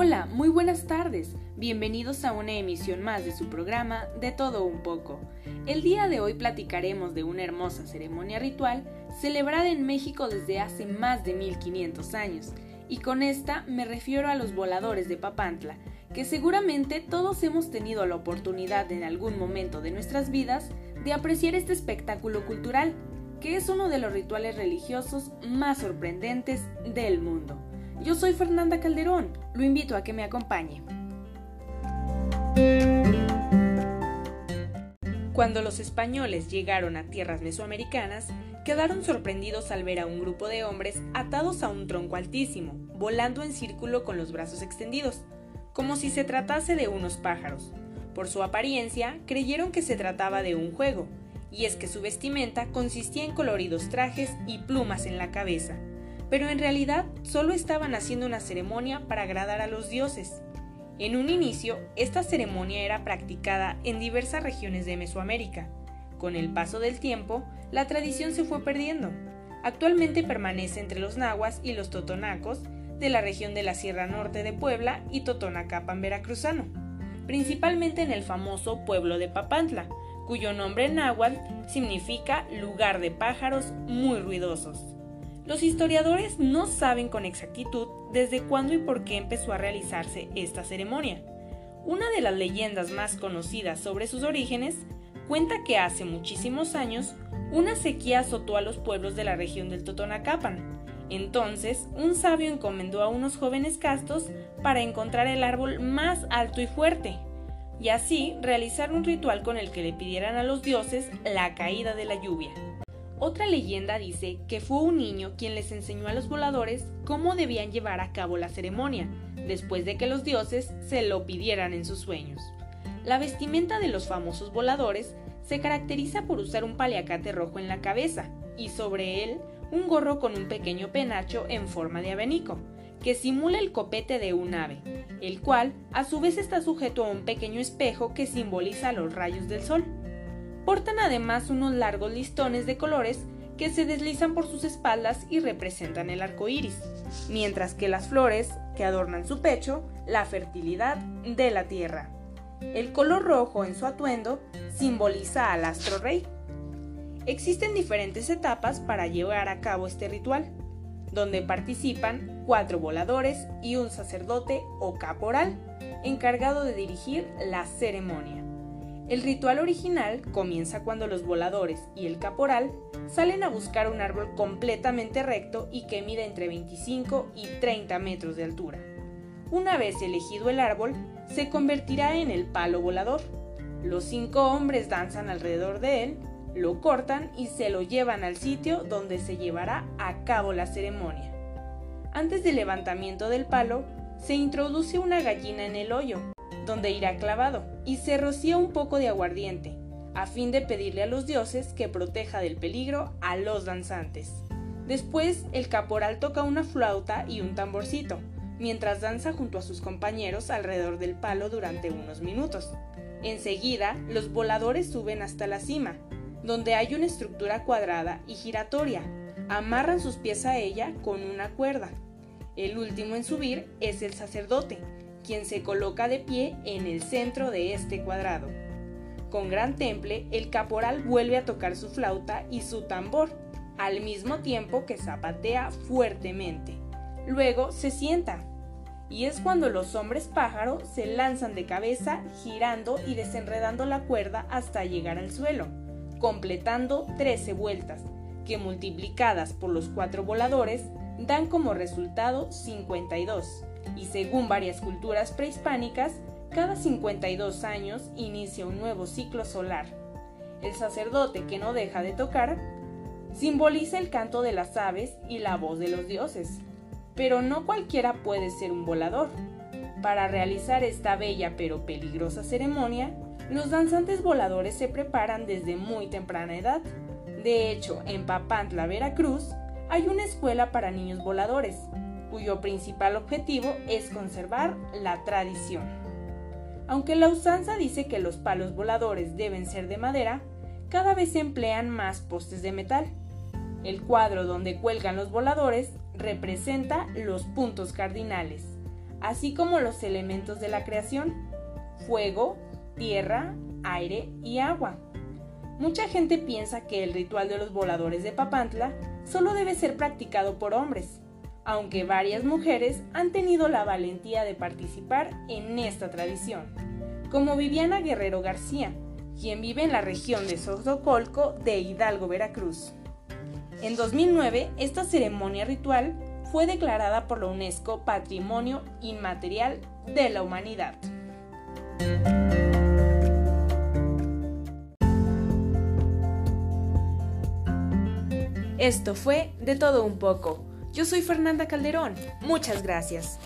Hola, muy buenas tardes. Bienvenidos a una emisión más de su programa De todo un poco. El día de hoy platicaremos de una hermosa ceremonia ritual celebrada en México desde hace más de 1500 años, y con esta me refiero a los voladores de Papantla, que seguramente todos hemos tenido la oportunidad en algún momento de nuestras vidas de apreciar este espectáculo cultural, que es uno de los rituales religiosos más sorprendentes del mundo. Yo soy Fernanda Calderón, lo invito a que me acompañe. Cuando los españoles llegaron a tierras mesoamericanas, quedaron sorprendidos al ver a un grupo de hombres atados a un tronco altísimo, volando en círculo con los brazos extendidos, como si se tratase de unos pájaros. Por su apariencia, creyeron que se trataba de un juego, y es que su vestimenta consistía en coloridos trajes y plumas en la cabeza, pero en realidad solo estaban haciendo una ceremonia para agradar a los dioses. En un inicio, esta ceremonia era practicada en diversas regiones de Mesoamérica. Con el paso del tiempo, la tradición se fue perdiendo. Actualmente permanece entre los nahuas y los totonacos de la región de la Sierra Norte de Puebla y Totonacapan veracruzano, principalmente en el famoso pueblo de Papantla, cuyo nombre náhuatl significa lugar de pájaros muy ruidosos. Los historiadores no saben con exactitud desde cuándo y por qué empezó a realizarse esta ceremonia. Una de las leyendas más conocidas sobre sus orígenes cuenta que hace muchísimos años una sequía azotó a los pueblos de la región del Totonacapan. Entonces, un sabio encomendó a unos jóvenes castos para encontrar el árbol más alto y fuerte, y así realizar un ritual con el que le pidieran a los dioses la caída de la lluvia. Otra leyenda dice que fue un niño quien les enseñó a los voladores cómo debían llevar a cabo la ceremonia, después de que los dioses se lo pidieran en sus sueños. La vestimenta de los famosos voladores se caracteriza por usar un paliacate rojo en la cabeza y sobre él un gorro con un pequeño penacho en forma de abanico, que simula el copete de un ave, el cual a su vez está sujeto a un pequeño espejo que simboliza los rayos del sol. Portan además unos largos listones de colores que se deslizan por sus espaldas y representan el arco iris, mientras que las flores que adornan su pecho, la fertilidad de la tierra. El color rojo en su atuendo simboliza al astro rey. Existen diferentes etapas para llevar a cabo este ritual, donde participan cuatro voladores y un sacerdote o caporal, encargado de dirigir la ceremonia. El ritual original comienza cuando los voladores y el caporal salen a buscar un árbol completamente recto y que mide entre 25 y 30 metros de altura. Una vez elegido el árbol, se convertirá en el palo volador. Los cinco hombres danzan alrededor de él, lo cortan y se lo llevan al sitio donde se llevará a cabo la ceremonia. Antes del levantamiento del palo, se introduce una gallina en el hoyo, donde irá clavado, y se rocía un poco de aguardiente, a fin de pedirle a los dioses que proteja del peligro a los danzantes. Después, el caporal toca una flauta y un tamborcito, mientras danza junto a sus compañeros alrededor del palo durante unos minutos. Enseguida, los voladores suben hasta la cima, donde hay una estructura cuadrada y giratoria. Amarran sus pies a ella con una cuerda. El último en subir es el sacerdote, quien se coloca de pie en el centro de este cuadrado. Con gran temple, el caporal vuelve a tocar su flauta y su tambor, al mismo tiempo que zapatea fuertemente. Luego se sienta, y es cuando los hombres pájaro se lanzan de cabeza, girando y desenredando la cuerda hasta llegar al suelo, completando 13 vueltas, que multiplicadas por los cuatro voladores dan como resultado 52 y según varias culturas prehispánicas, cada 52 años inicia un nuevo ciclo solar. El sacerdote que no deja de tocar simboliza el canto de las aves y la voz de los dioses. Pero no cualquiera puede ser un volador. Para realizar esta bella pero peligrosa ceremonia, los danzantes voladores se preparan desde muy temprana edad. De hecho, en Papantla, Veracruz, hay una escuela para niños voladores, cuyo principal objetivo es conservar la tradición. Aunque la usanza dice que los palos voladores deben ser de madera, cada vez se emplean más postes de metal. El cuadro donde cuelgan los voladores representa los puntos cardinales, así como los elementos de la creación, fuego, tierra, aire y agua. Mucha gente piensa que el ritual de los voladores de Papantla solo debe ser practicado por hombres, aunque varias mujeres han tenido la valentía de participar en esta tradición, como Viviana Guerrero García, quien vive en la región de Sotocolco de Hidalgo, Veracruz. En 2009, esta ceremonia ritual fue declarada por la UNESCO Patrimonio Inmaterial de la Humanidad. Esto fue De todo un poco. Yo soy Fernanda Calderón. Muchas gracias.